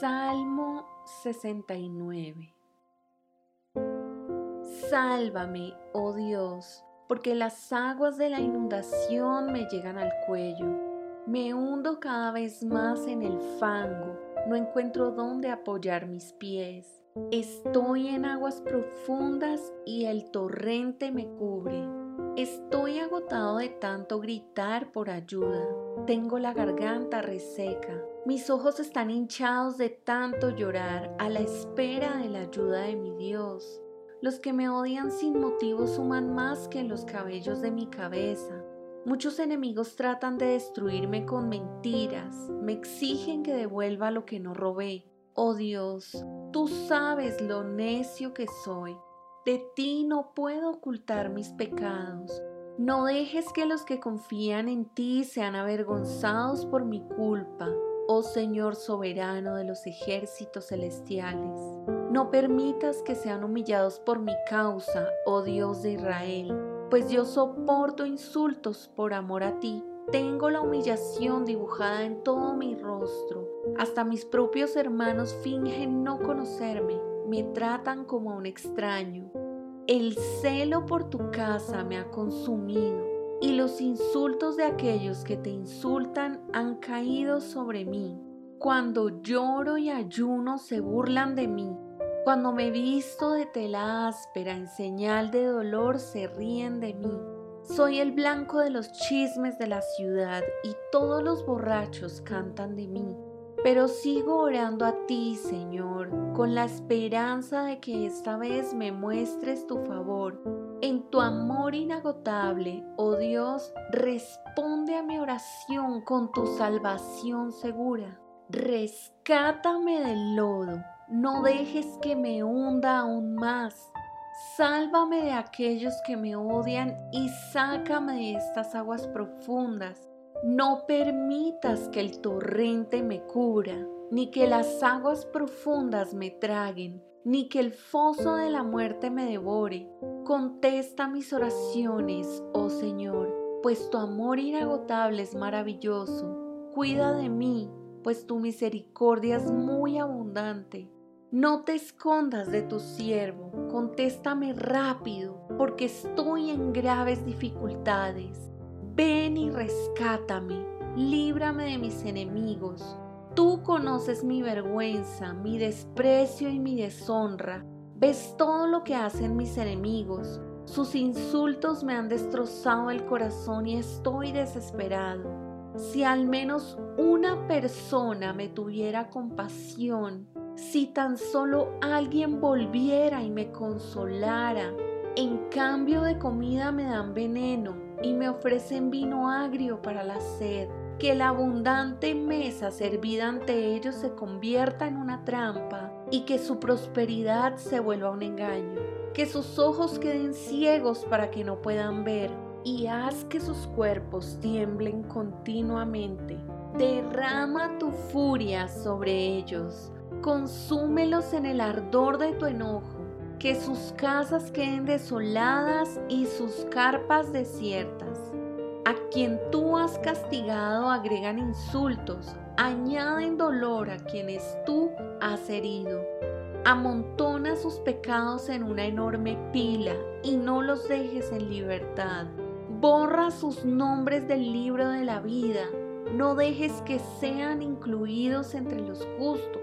Salmo 69 Sálvame, oh Dios, porque las aguas de la inundación me llegan al cuello. Me hundo cada vez más en el fango, no encuentro dónde apoyar mis pies. Estoy en aguas profundas y el torrente me cubre. Estoy agotado de tanto gritar por ayuda. Tengo la garganta reseca. Mis ojos están hinchados de tanto llorar a la espera de la ayuda de mi Dios. Los que me odian sin motivo suman más que los cabellos de mi cabeza. Muchos enemigos tratan de destruirme con mentiras. Me exigen que devuelva lo que no robé. Oh Dios, tú sabes lo necio que soy. De ti no puedo ocultar mis pecados. No dejes que los que confían en ti sean avergonzados por mi culpa, oh Señor soberano de los ejércitos celestiales. No permitas que sean humillados por mi causa, oh Dios de Israel, pues yo soporto insultos por amor a ti. Tengo la humillación dibujada en todo mi rostro. Hasta mis propios hermanos fingen no conocerme me tratan como a un extraño. El celo por tu casa me ha consumido y los insultos de aquellos que te insultan han caído sobre mí. Cuando lloro y ayuno se burlan de mí. Cuando me visto de tela áspera en señal de dolor se ríen de mí. Soy el blanco de los chismes de la ciudad y todos los borrachos cantan de mí. Pero sigo orando a ti, Señor, con la esperanza de que esta vez me muestres tu favor. En tu amor inagotable, oh Dios, responde a mi oración con tu salvación segura. Rescátame del lodo, no dejes que me hunda aún más. Sálvame de aquellos que me odian y sácame de estas aguas profundas no permitas que el torrente me cubra, ni que las aguas profundas me traguen, ni que el foso de la muerte me devore. Contesta mis oraciones, oh Señor, pues tu amor inagotable es maravilloso. Cuida de mí, pues tu misericordia es muy abundante. No te escondas de tu siervo, contéstame rápido, porque estoy en graves dificultades. Ven y rescátame, líbrame de mis enemigos. Tú conoces mi vergüenza, mi desprecio y mi deshonra. Ves todo lo que hacen mis enemigos. Sus insultos me han destrozado el corazón y estoy desesperado. Si al menos una persona me tuviera compasión, si tan solo alguien volviera y me consolara, en cambio de comida me dan veneno y me ofrecen vino agrio para la sed. Que la abundante mesa servida ante ellos se convierta en una trampa y que su prosperidad se vuelva un engaño. Que sus ojos queden ciegos para que no puedan ver y haz que sus cuerpos tiemblen continuamente. Derrama tu furia sobre ellos, consúmelos en el ardor de tu enojo que sus casas queden desoladas y sus carpas desiertas. A quien tú has castigado agregan insultos, añaden dolor a quienes tú has herido. Amontona sus pecados en una enorme pila y no los dejes en libertad. Borra sus nombres del libro de la vida. No dejes que sean incluidos entre los justos.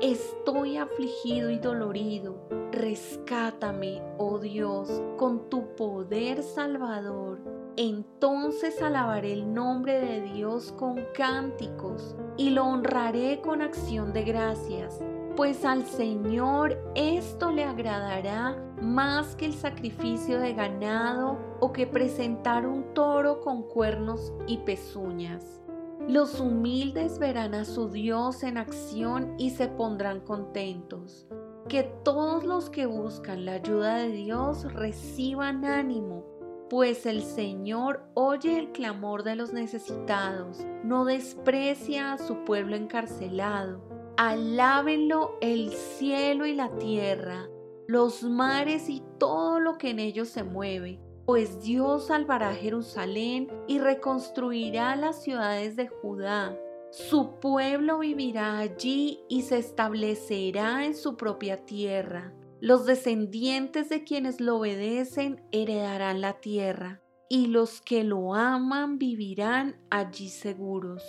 Estoy afligido y dolorido Rescátame, oh Dios, con tu poder salvador. Entonces alabaré el nombre de Dios con cánticos y lo honraré con acción de gracias, pues al Señor esto le agradará más que el sacrificio de ganado o que presentar un toro con cuernos y pezuñas. Los humildes verán a su Dios en acción y se pondrán contentos que todos los que buscan la ayuda de Dios reciban ánimo, pues el Señor oye el clamor de los necesitados, no desprecia a su pueblo encarcelado. Alábenlo el cielo y la tierra, los mares y todo lo que en ellos se mueve, pues Dios salvará Jerusalén y reconstruirá las ciudades de Judá Su pueblo vivirá allí y se establecerá en su propia tierra. Los descendientes de quienes lo obedecen heredarán la tierra, y los que lo aman vivirán allí seguros.